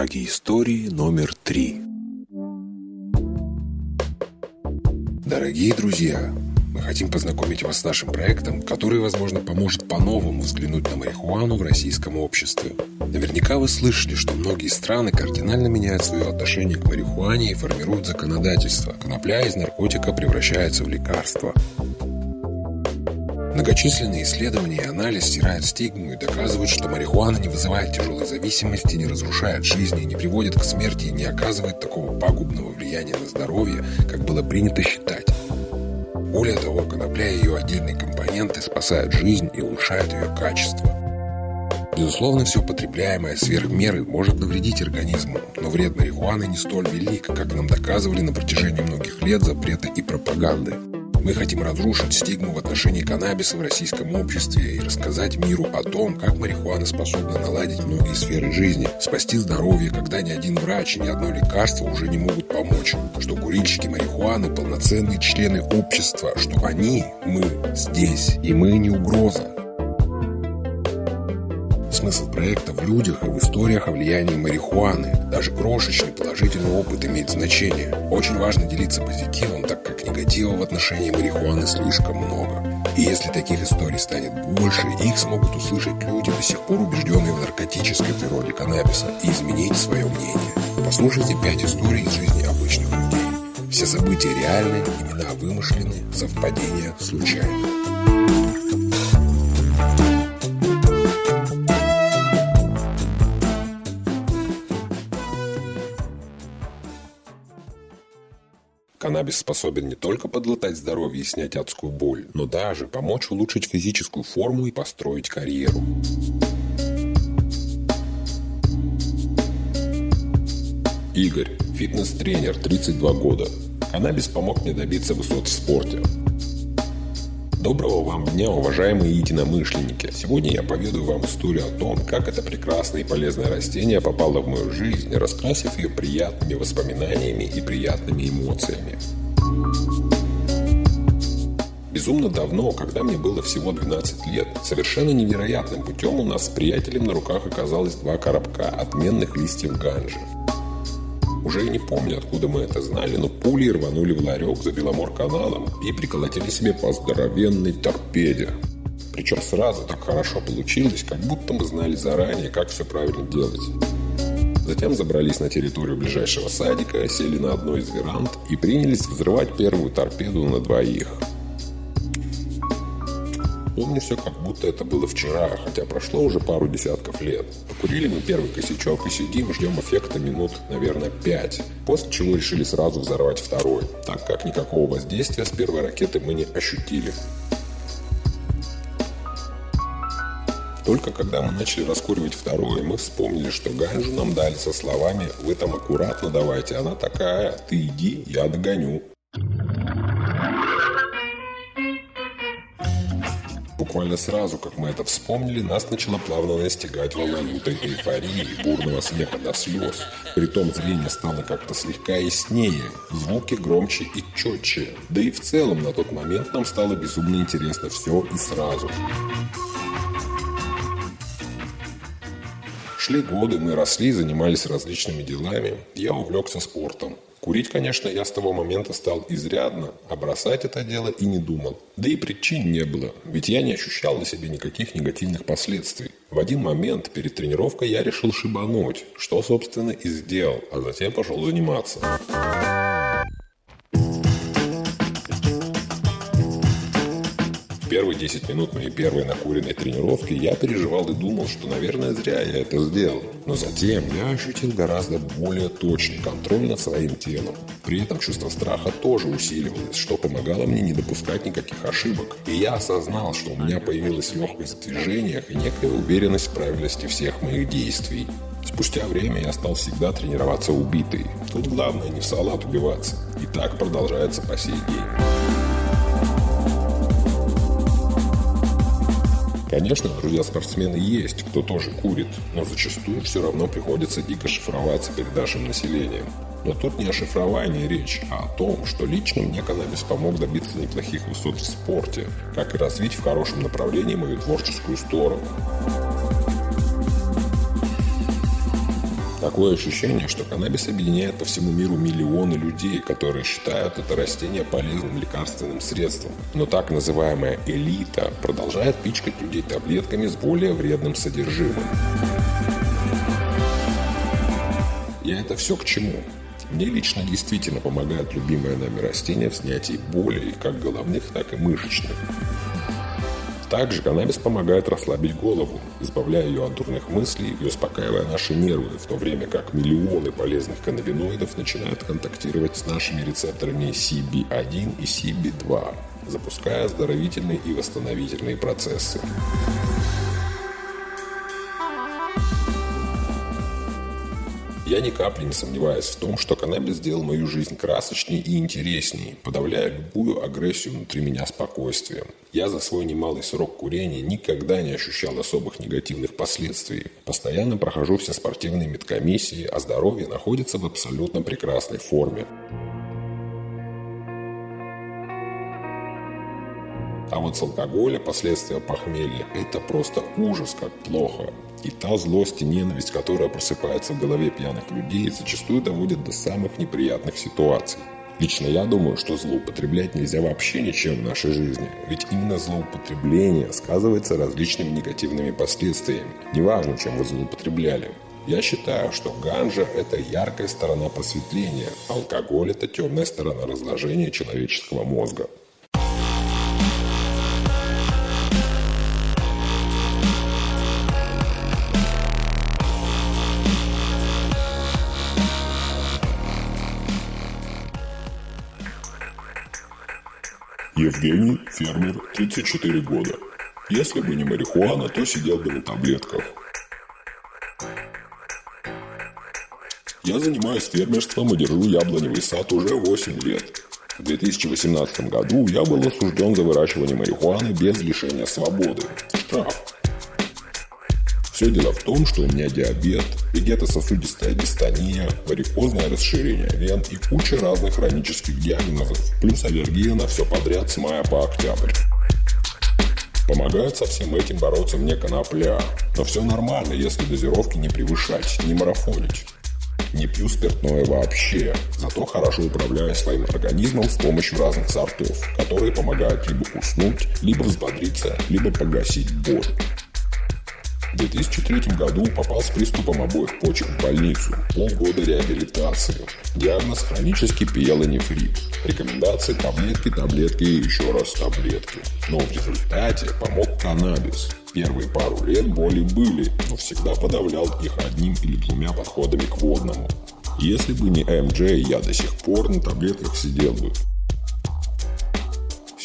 Саги истории номер три. Дорогие друзья, мы хотим познакомить вас с нашим проектом, который, возможно, поможет по-новому взглянуть на марихуану в российском обществе. Наверняка вы слышали, что многие страны кардинально меняют свое отношение к марихуане и формируют законодательство. Конопля из наркотика превращается в лекарство. Многочисленные исследования и анализ стирают стигму и доказывают, что марихуана не вызывает тяжелой зависимости, не разрушает жизни, не приводит к смерти и не оказывает такого пагубного влияния на здоровье, как было принято считать. Более того, конопля и ее отдельные компоненты спасают жизнь и улучшают ее качество. Безусловно, все потребляемое сверх меры может навредить организму, но вред марихуаны не столь велик, как нам доказывали на протяжении многих лет запрета и пропаганды. Мы хотим разрушить стигму в отношении каннабиса в российском обществе и рассказать миру о том, как марихуана способна наладить многие сферы жизни, спасти здоровье, когда ни один врач и ни одно лекарство уже не могут помочь, что курильщики марихуаны – полноценные члены общества, что они, мы, здесь, и мы не угроза. Смысл проекта в людях и в историях о влиянии марихуаны. Даже крошечный положительный опыт имеет значение. Очень важно делиться позитивом, так как негатива в отношении марихуаны слишком много. И если таких историй станет больше, их смогут услышать люди, до сих пор убежденные в наркотической природе каннабиса, и изменить свое мнение. Послушайте пять историй из жизни обычных людей. Все события реальны, имена вымышлены, совпадения случайны. Каннабис способен не только подлатать здоровье и снять адскую боль, но даже помочь улучшить физическую форму и построить карьеру. Игорь, фитнес-тренер, 32 года. Каннабис помог мне добиться высот в спорте. Доброго вам дня, уважаемые единомышленники! Сегодня я поведаю вам историю о том, как это прекрасное и полезное растение попало в мою жизнь, раскрасив ее приятными воспоминаниями и приятными эмоциями. Безумно давно, когда мне было всего 12 лет, совершенно невероятным путем у нас с приятелем на руках оказалось два коробка отменных листьев ганжи. Уже и не помню, откуда мы это знали, но пули рванули в ларек за Беломор-каналом и приколотили себе по здоровенной торпеде. Причем сразу так хорошо получилось, как будто мы знали заранее, как все правильно делать. Затем забрались на территорию ближайшего садика, сели на одной из веранд и принялись взрывать первую торпеду на двоих – Помню все, как будто это было вчера, хотя прошло уже пару десятков лет. Покурили мы первый косячок и сидим, ждем эффекта минут, наверное, пять. После чего решили сразу взорвать второй, так как никакого воздействия с первой ракеты мы не ощутили. Только когда мы начали раскуривать второе, мы вспомнили, что ганжу нам дали со словами «Вы там аккуратно давайте, она такая, ты иди, я догоню». Буквально сразу, как мы это вспомнили, нас начала плавно настигать волна лютой эйфории и бурного смеха до слез. Притом зрение стало как-то слегка яснее, звуки громче и четче. Да и в целом на тот момент нам стало безумно интересно все и сразу. Шли годы, мы росли, занимались различными делами. Я увлекся спортом. Курить, конечно, я с того момента стал изрядно, а бросать это дело и не думал. Да и причин не было, ведь я не ощущал на себе никаких негативных последствий. В один момент перед тренировкой я решил шибануть, что, собственно, и сделал, а затем пошел заниматься. Первые 10 минут моей первой накуренной тренировки я переживал и думал, что, наверное, зря я это сделал. Но затем я ощутил гораздо более точный контроль над своим телом. При этом чувство страха тоже усиливалось, что помогало мне не допускать никаких ошибок. И я осознал, что у меня появилась легкость в движениях и некая уверенность в правильности всех моих действий. Спустя время я стал всегда тренироваться убитый. Тут главное не в салат убиваться. И так продолжается по сей день. Конечно, друзья-спортсмены есть, кто тоже курит, но зачастую все равно приходится дико шифроваться перед нашим населением. Но тут не о шифровании речь, а о том, что лично мне каннабис помог добиться неплохих высот в спорте, как и развить в хорошем направлении мою творческую сторону. Такое ощущение, что каннабис объединяет по всему миру миллионы людей, которые считают это растение полезным лекарственным средством. Но так называемая элита продолжает пичкать людей таблетками с более вредным содержимым. Я это все к чему? Мне лично действительно помогает любимое нами растение в снятии боли, как головных, так и мышечных. Также каннабис помогает расслабить голову, избавляя ее от дурных мыслей и успокаивая наши нервы, в то время как миллионы полезных каннабиноидов начинают контактировать с нашими рецепторами CB1 и CB2, запуская оздоровительные и восстановительные процессы. Я ни капли не сомневаюсь в том, что каннабис сделал мою жизнь красочнее и интереснее, подавляя любую агрессию внутри меня спокойствием. Я за свой немалый срок курения никогда не ощущал особых негативных последствий. Постоянно прохожу все спортивные медкомиссии, а здоровье находится в абсолютно прекрасной форме. А вот с алкоголя последствия похмелья – это просто ужас, как плохо. И та злость и ненависть, которая просыпается в голове пьяных людей, зачастую доводит до самых неприятных ситуаций. Лично я думаю, что злоупотреблять нельзя вообще ничем в нашей жизни, ведь именно злоупотребление сказывается различными негативными последствиями. Неважно, чем вы злоупотребляли. Я считаю, что ганжа – это яркая сторона просветления, а алкоголь – это темная сторона разложения человеческого мозга. Евгений, фермер, 34 года. Если бы не марихуана, то сидел бы на таблетках. Я занимаюсь фермерством и держу яблоневый сад уже 8 лет. В 2018 году я был осужден за выращивание марихуаны без лишения свободы. Штраф. Все дело в том, что у меня диабет, вегетососудистая дистония, варикозное расширение вен и куча разных хронических диагнозов, плюс аллергия на все подряд с мая по октябрь. Помогает со всем этим бороться мне конопля. Но все нормально, если дозировки не превышать, не марафонить. Не пью спиртное вообще, зато хорошо управляю своим организмом с помощью разных сортов, которые помогают либо уснуть, либо взбодриться, либо погасить боль. В 2003 году попал с приступом обоих почек в больницу. Полгода реабилитации. Диагноз хронический пиелонефрит. Рекомендации таблетки, таблетки и еще раз таблетки. Но в результате помог каннабис. Первые пару лет боли были, но всегда подавлял их одним или двумя подходами к водному. Если бы не МД, я до сих пор на таблетках сидел бы.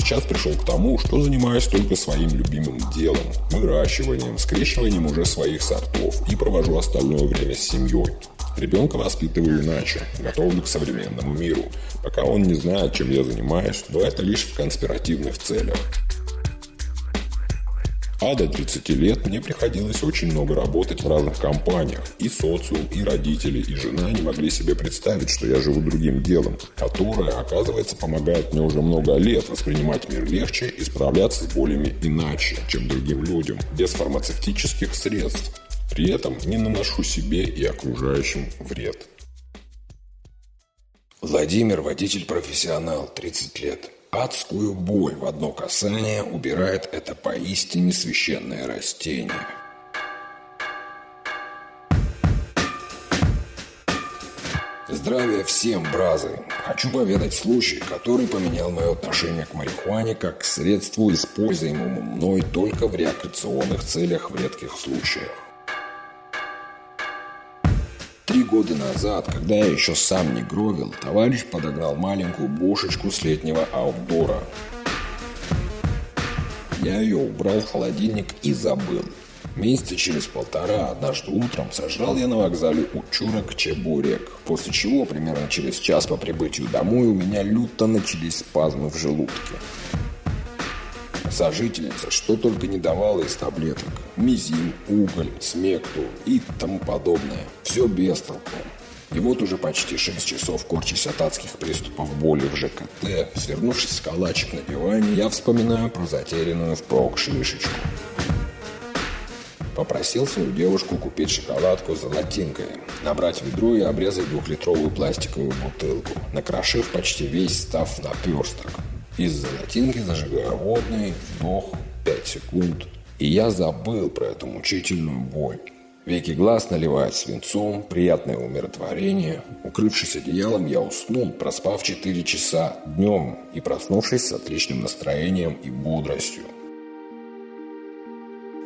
Сейчас пришел к тому, что занимаюсь только своим любимым делом – выращиванием, скрещиванием уже своих сортов и провожу остальное время с семьей. Ребенка воспитываю иначе, готовлю к современному миру. Пока он не знает, чем я занимаюсь, но это лишь в конспиративных целях. А до 30 лет мне приходилось очень много работать в разных компаниях. И социум, и родители, и жена не могли себе представить, что я живу другим делом, которое, оказывается, помогает мне уже много лет воспринимать мир легче и справляться с болями иначе, чем другим людям, без фармацевтических средств. При этом не наношу себе и окружающим вред. Владимир – водитель-профессионал, 30 лет. Адскую боль в одно касание убирает это поистине священное растение. Здравия всем, бразы! Хочу поведать случай, который поменял мое отношение к марихуане как к средству, используемому мной только в рекреационных целях в редких случаях. Три года назад, когда я еще сам не гровил, товарищ подогнал маленькую бошечку с летнего аутдора. Я ее убрал в холодильник и забыл. Месяца через полтора однажды утром сожрал я на вокзале учурок чебурек, после чего примерно через час по прибытию домой у меня люто начались спазмы в желудке. Сожительница что только не давала из таблеток. Мизин, уголь, смекту и тому подобное. Все без толку. И вот уже почти 6 часов, корчась от адских приступов боли в ЖКТ, свернувшись в калачик на диване, я вспоминаю про затерянную впрок шишечку. Попросил свою девушку купить шоколадку с золотинкой, набрать ведро и обрезать двухлитровую пластиковую бутылку, накрошив почти весь став на персток. Из золотинки зажигаю вдох, 5 секунд. И я забыл про эту мучительную боль. Веки глаз наливают свинцом, приятное умиротворение. Укрывшись одеялом, я уснул, проспав 4 часа днем и проснувшись с отличным настроением и бодростью.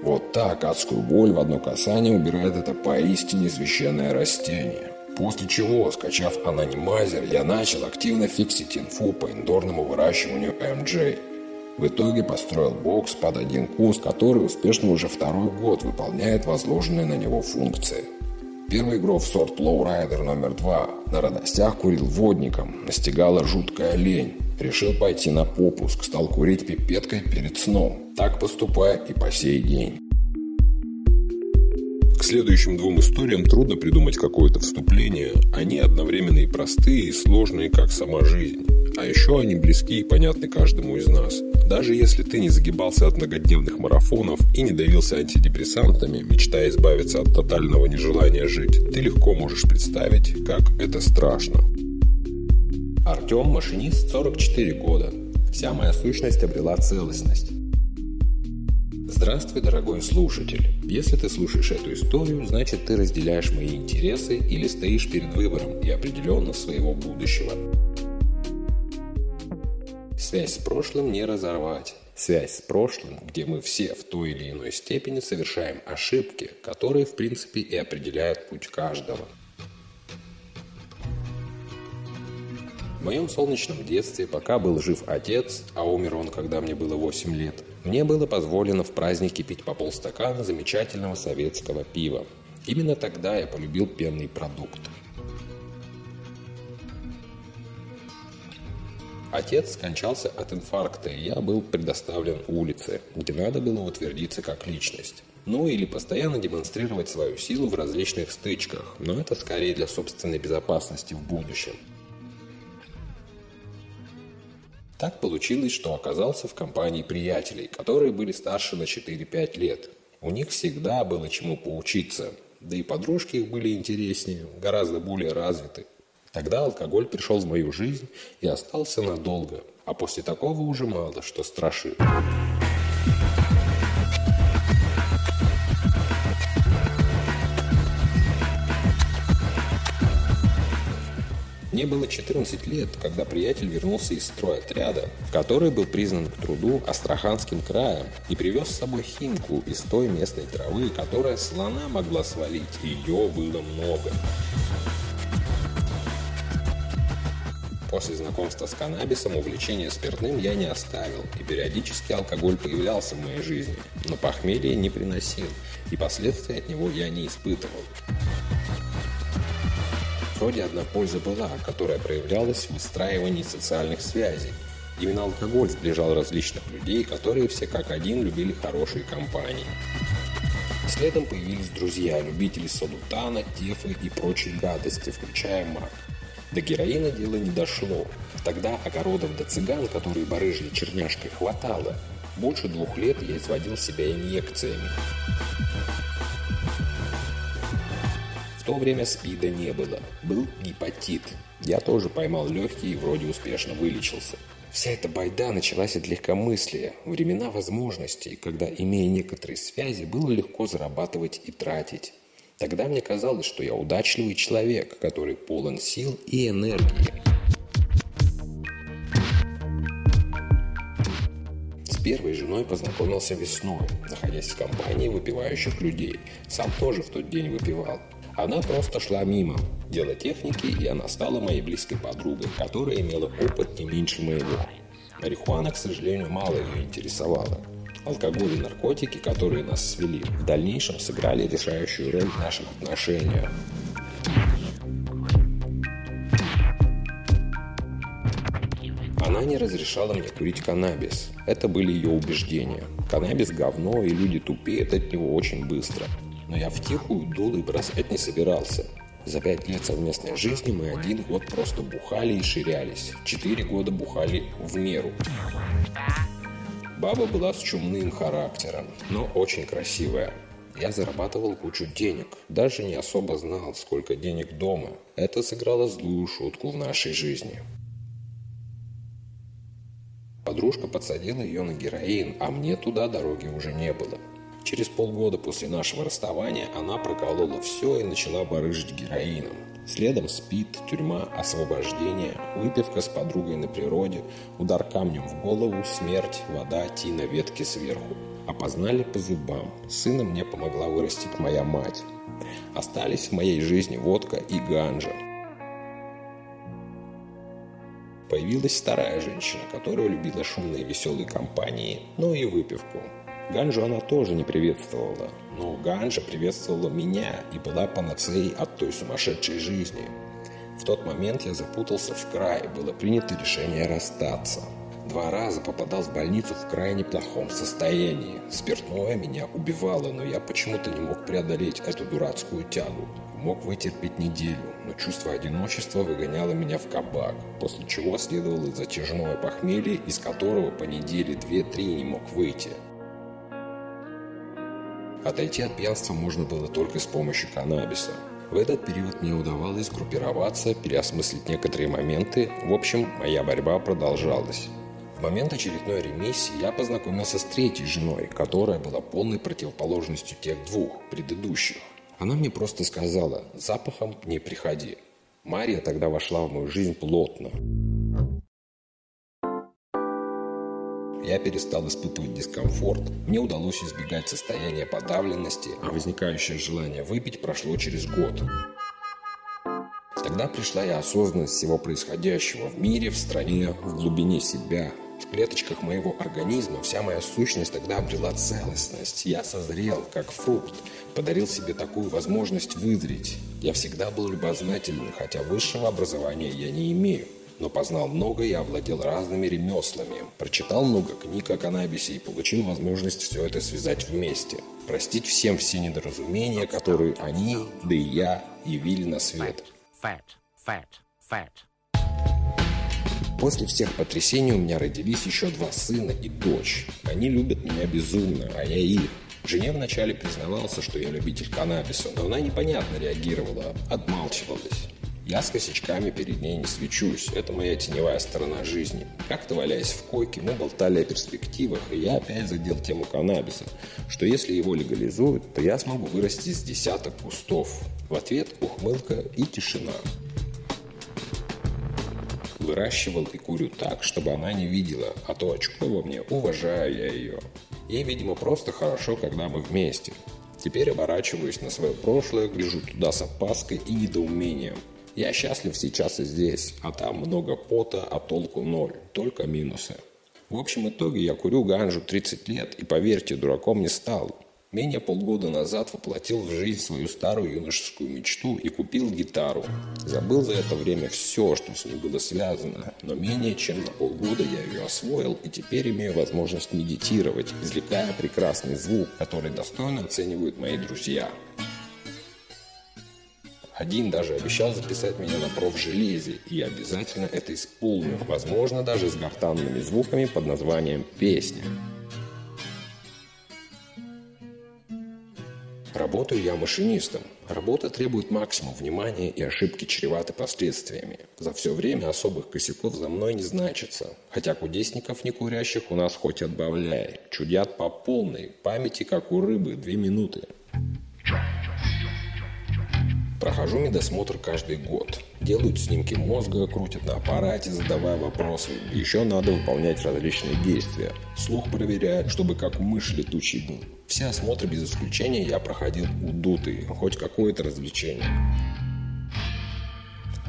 Вот так адскую боль в одно касание убирает это поистине священное растение. После чего, скачав анонимайзер, я начал активно фиксить инфу по индорному выращиванию MJ. В итоге построил бокс под один куст, который успешно уже второй год выполняет возложенные на него функции. Первый игрок в сорт Lowrider номер два на радостях курил водником, настигала жуткая лень. Решил пойти на попуск, стал курить пипеткой перед сном. Так поступая и по сей день. Следующим двум историям трудно придумать какое-то вступление. Они одновременно и простые, и сложные, как сама жизнь. А еще они близки и понятны каждому из нас. Даже если ты не загибался от многодневных марафонов и не давился антидепрессантами, мечтая избавиться от тотального нежелания жить, ты легко можешь представить, как это страшно. Артем – машинист 44 года. Вся моя сущность обрела целостность. Здравствуй, дорогой слушатель. Если ты слушаешь эту историю, значит ты разделяешь мои интересы или стоишь перед выбором и определенно своего будущего. Связь с прошлым не разорвать. Связь с прошлым, где мы все в той или иной степени совершаем ошибки, которые в принципе и определяют путь каждого. В моем солнечном детстве, пока был жив отец, а умер он, когда мне было 8 лет, мне было позволено в празднике пить по полстакана замечательного советского пива. Именно тогда я полюбил пенный продукт. Отец скончался от инфаркта, и я был предоставлен улице, где надо было утвердиться как личность. Ну или постоянно демонстрировать свою силу в различных стычках, но это скорее для собственной безопасности в будущем. Так получилось, что оказался в компании приятелей, которые были старше на 4-5 лет. У них всегда было чему поучиться, да и подружки их были интереснее, гораздо более развиты. Тогда алкоголь пришел в мою жизнь и остался надолго, а после такого уже мало что страшит. Мне было 14 лет, когда приятель вернулся из стройотряда, который был признан к труду Астраханским краем и привез с собой хинку из той местной травы, которая слона могла свалить, ее было много. После знакомства с каннабисом увлечение спиртным я не оставил, и периодически алкоголь появлялся в моей жизни, но похмелье не приносил, и последствий от него я не испытывал. Вроде одна польза была, которая проявлялась в выстраивании социальных связей. Именно алкоголь сближал различных людей, которые все как один любили хорошие компании. Следом появились друзья, любители салутана, тефы и прочей гадости, включая мак. До героина дело не дошло. Тогда огородов до цыган, которые барыжили черняшкой, хватало. Больше двух лет я изводил себя инъекциями. То время СПИДа не было. Был гепатит. Я тоже поймал легкий и вроде успешно вылечился. Вся эта байда началась от легкомыслия, времена возможностей, когда, имея некоторые связи, было легко зарабатывать и тратить. Тогда мне казалось, что я удачливый человек, который полон сил и энергии. С первой женой познакомился весной, находясь в компании выпивающих людей. Сам тоже в тот день выпивал. Она просто шла мимо. Дело техники, и она стала моей близкой подругой, которая имела опыт не меньше моего. Марихуана, к сожалению, мало ее интересовала. Алкоголь и наркотики, которые нас свели, в дальнейшем сыграли решающую роль в наших отношениях. Она не разрешала мне курить каннабис. Это были ее убеждения. Каннабис – говно, и люди тупеют от него очень быстро. Но я втихую дул и бросать не собирался. За пять лет совместной жизни мы один год просто бухали и ширялись. Четыре года бухали в меру. Баба была с чумным характером, но очень красивая. Я зарабатывал кучу денег. Даже не особо знал, сколько денег дома. Это сыграло злую шутку в нашей жизни. Подружка подсадила ее на героин, а мне туда дороги уже не было. Через полгода после нашего расставания она проколола все и начала барыжить героином. Следом спит, тюрьма, освобождение, выпивка с подругой на природе, удар камнем в голову, смерть, вода, тина, ветки сверху. Опознали по зубам. Сына мне помогла вырастить моя мать. Остались в моей жизни водка и ганжа. Появилась вторая женщина, которая любила шумные веселые компании, но и выпивку. Ганжу она тоже не приветствовала, но Ганжа приветствовала меня и была панацеей от той сумасшедшей жизни. В тот момент я запутался в край, было принято решение расстаться. Два раза попадал в больницу в крайне плохом состоянии. Спиртное меня убивало, но я почему-то не мог преодолеть эту дурацкую тягу. Мог вытерпеть неделю, но чувство одиночества выгоняло меня в кабак, после чего следовало затяжное похмелье, из которого по неделе две-три не мог выйти. Отойти от пьянства можно было только с помощью каннабиса. В этот период мне удавалось группироваться, переосмыслить некоторые моменты. В общем, моя борьба продолжалась. В момент очередной ремиссии я познакомился с третьей женой, которая была полной противоположностью тех двух предыдущих. Она мне просто сказала «запахом не приходи». Мария тогда вошла в мою жизнь плотно. Я перестал испытывать дискомфорт. Мне удалось избегать состояния подавленности, а возникающее желание выпить прошло через год. Тогда пришла и осознанность всего происходящего в мире, в стране, в глубине себя. В клеточках моего организма вся моя сущность тогда обрела целостность. Я созрел, как фрукт, подарил себе такую возможность вызреть. Я всегда был любознателен, хотя высшего образования я не имею но познал много и овладел разными ремеслами. Прочитал много книг о каннабисе и получил возможность все это связать вместе. Простить всем все недоразумения, которые они, да и я, явили на свет. Fat, fat, fat, После всех потрясений у меня родились еще два сына и дочь. Они любят меня безумно, а я их. Жене вначале признавался, что я любитель каннабиса, но она непонятно реагировала, отмалчивалась. Я с косячками перед ней не свечусь. Это моя теневая сторона жизни. Как-то валяясь в койке, мы болтали о перспективах, и я опять задел тему каннабиса, что если его легализуют, то я смогу вырасти с десяток кустов. В ответ ухмылка и тишина. Выращивал и курю так, чтобы она не видела, а то очко во мне, уважаю я ее. Ей, видимо, просто хорошо, когда мы вместе. Теперь оборачиваюсь на свое прошлое, гляжу туда с опаской и недоумением. Я счастлив сейчас и здесь, а там много пота, а толку ноль, только минусы. В общем итоге я курю ганжу 30 лет и, поверьте, дураком не стал. Менее полгода назад воплотил в жизнь свою старую юношескую мечту и купил гитару. Забыл за это время все, что с ней было связано, но менее чем за полгода я ее освоил и теперь имею возможность медитировать, извлекая прекрасный звук, который достойно оценивают мои друзья. Один даже обещал записать меня на профжелезе, и я обязательно это исполню, возможно, даже с гортанными звуками под названием «Песня». Работаю я машинистом. Работа требует максимум внимания, и ошибки чреваты последствиями. За все время особых косяков за мной не значится. Хотя кудесников не курящих у нас хоть отбавляй. Чудят по полной, памяти как у рыбы, две минуты. Прохожу медосмотр каждый год. Делают снимки мозга, крутят на аппарате, задавая вопросы. Еще надо выполнять различные действия. Слух проверяют, чтобы как у мыши летучий был. Все осмотры без исключения я проходил удутый, хоть какое-то развлечение.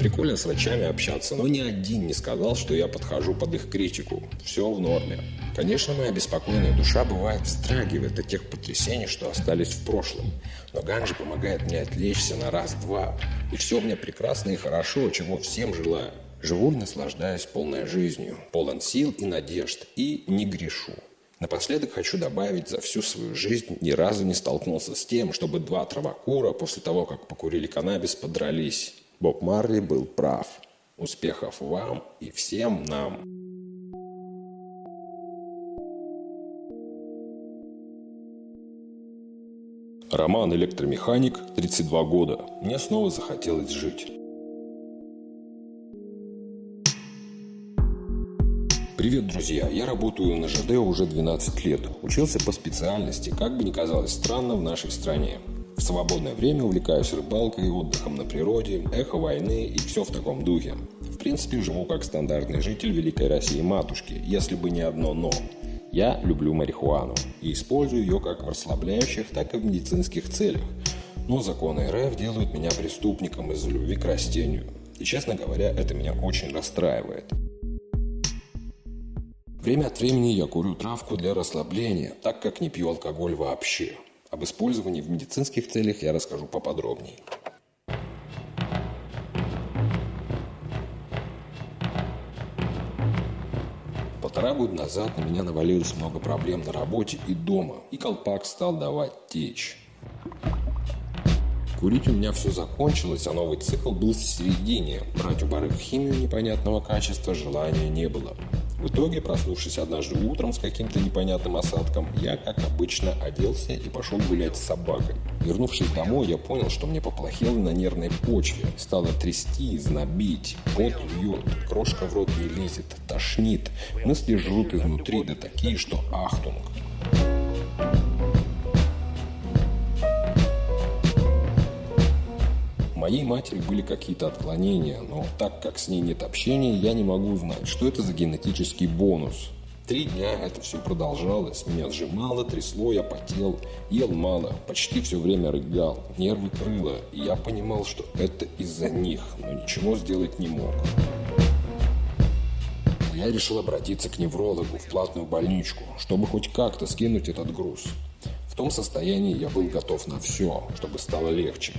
Прикольно с врачами общаться, но ни один не сказал, что я подхожу под их критику. Все в норме. Конечно, моя беспокойная душа бывает вздрагивает от тех потрясений, что остались в прошлом. Но Ганджи помогает мне отвлечься на раз-два. И все у меня прекрасно и хорошо, чего всем желаю. Живу, наслаждаясь полной жизнью, полон сил и надежд, и не грешу. Напоследок хочу добавить, за всю свою жизнь ни разу не столкнулся с тем, чтобы два травокура после того, как покурили каннабис, подрались. Боб Марли был прав. Успехов вам и всем нам! Роман электромеханик, 32 года. Мне снова захотелось жить. Привет, друзья! Я работаю на ЖД уже 12 лет. Учился по специальности, как бы ни казалось странно в нашей стране. В свободное время увлекаюсь рыбалкой, отдыхом на природе, эхо войны и все в таком духе. В принципе, живу как стандартный житель Великой России-матушки, если бы не одно «но». Я люблю марихуану и использую ее как в расслабляющих, так и в медицинских целях. Но законы РФ делают меня преступником из-за любви к растению. И, честно говоря, это меня очень расстраивает. Время от времени я курю травку для расслабления, так как не пью алкоголь вообще. Об использовании в медицинских целях я расскажу поподробнее. Полтора года назад на меня навалилось много проблем на работе и дома, и колпак стал давать течь. Курить у меня все закончилось, а новый цикл был в середине. Брать у бары химию непонятного качества желания не было. В итоге, проснувшись однажды утром с каким-то непонятным осадком, я, как обычно, оделся и пошел гулять с собакой. Вернувшись домой, я понял, что мне поплохело на нервной почве. Стало трясти, знобить, пот льет, крошка в рот не лезет, тошнит. Мысли жрут изнутри, да такие, что ахтунг. Моей матери были какие-то отклонения, но так как с ней нет общения, я не могу узнать, что это за генетический бонус. Три дня это все продолжалось, меня сжимало, трясло, я потел, ел мало, почти все время рыгал, нервы крыло, и я понимал, что это из-за них, но ничего сделать не мог. Я решил обратиться к неврологу в платную больничку, чтобы хоть как-то скинуть этот груз. В том состоянии я был готов на все, чтобы стало легче.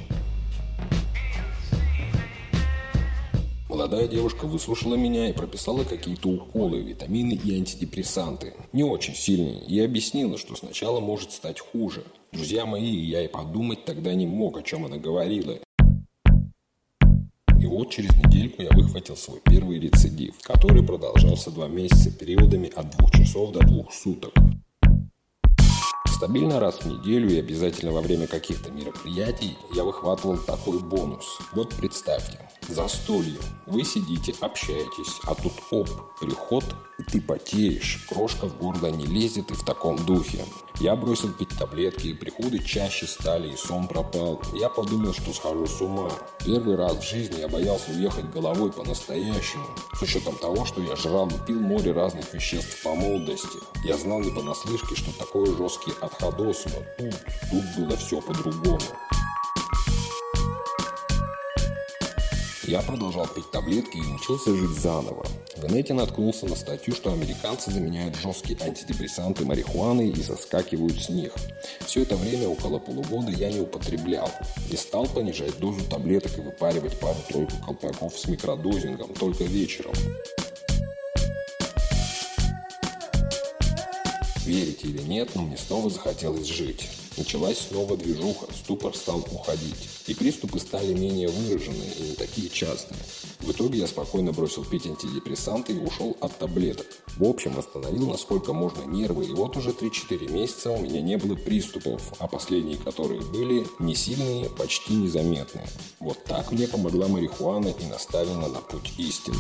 Молодая девушка выслушала меня и прописала какие-то уколы, витамины и антидепрессанты. Не очень сильные. И объяснила, что сначала может стать хуже. Друзья мои, я и подумать тогда не мог, о чем она говорила. И вот через недельку я выхватил свой первый рецидив, который продолжался два месяца периодами от двух часов до двух суток. Стабильно раз в неделю и обязательно во время каких-то мероприятий я выхватывал такой бонус. Вот представьте, за стульем вы сидите, общаетесь, а тут оп, переход, и ты потеешь, крошка в горло не лезет и в таком духе. Я бросил пить таблетки, и приходы чаще стали, и сон пропал. Я подумал, что схожу с ума. Первый раз в жизни я боялся уехать головой по-настоящему. С учетом того, что я жрал и пил море разных веществ по молодости. Я знал не понаслышке, что такое жесткий отходос, но тут, тут было все по-другому. Я продолжал пить таблетки и учился жить заново. В инете наткнулся на статью, что американцы заменяют жесткие антидепрессанты марихуаной и заскакивают с них. Все это время, около полугода, я не употреблял и стал понижать дозу таблеток и выпаривать пару-тройку колпаков с микродозингом только вечером. Верите или нет, но мне снова захотелось жить. Началась снова движуха, ступор стал уходить. И приступы стали менее выраженные и не такие частые. В итоге я спокойно бросил пить антидепрессанты и ушел от таблеток. В общем, восстановил насколько можно нервы, и вот уже 3-4 месяца у меня не было приступов, а последние, которые были, не сильные, почти незаметные. Вот так мне помогла марихуана и наставила на путь истины.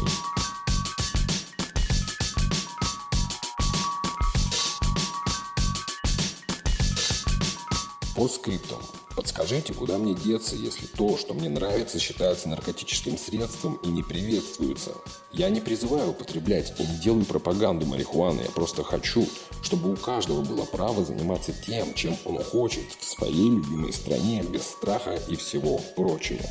По скриптам. Подскажите, куда мне деться, если то, что мне нравится, считается наркотическим средством и не приветствуется? Я не призываю употреблять и не делаю пропаганду марихуаны, я просто хочу, чтобы у каждого было право заниматься тем, чем он хочет в своей любимой стране, без страха и всего прочего.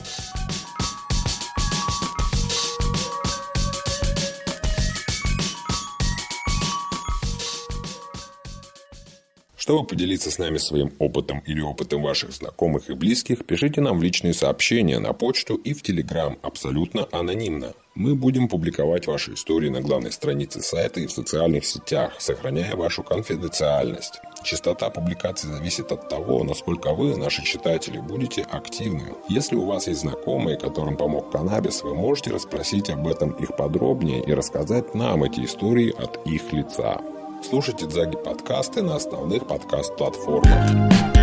Чтобы поделиться с нами своим опытом или опытом ваших знакомых и близких, пишите нам в личные сообщения на почту и в Телеграм абсолютно анонимно. Мы будем публиковать ваши истории на главной странице сайта и в социальных сетях, сохраняя вашу конфиденциальность. Частота публикаций зависит от того, насколько вы, наши читатели, будете активны. Если у вас есть знакомые, которым помог каннабис, вы можете расспросить об этом их подробнее и рассказать нам эти истории от их лица. Слушайте Дзаги подкасты на основных подкаст-платформах.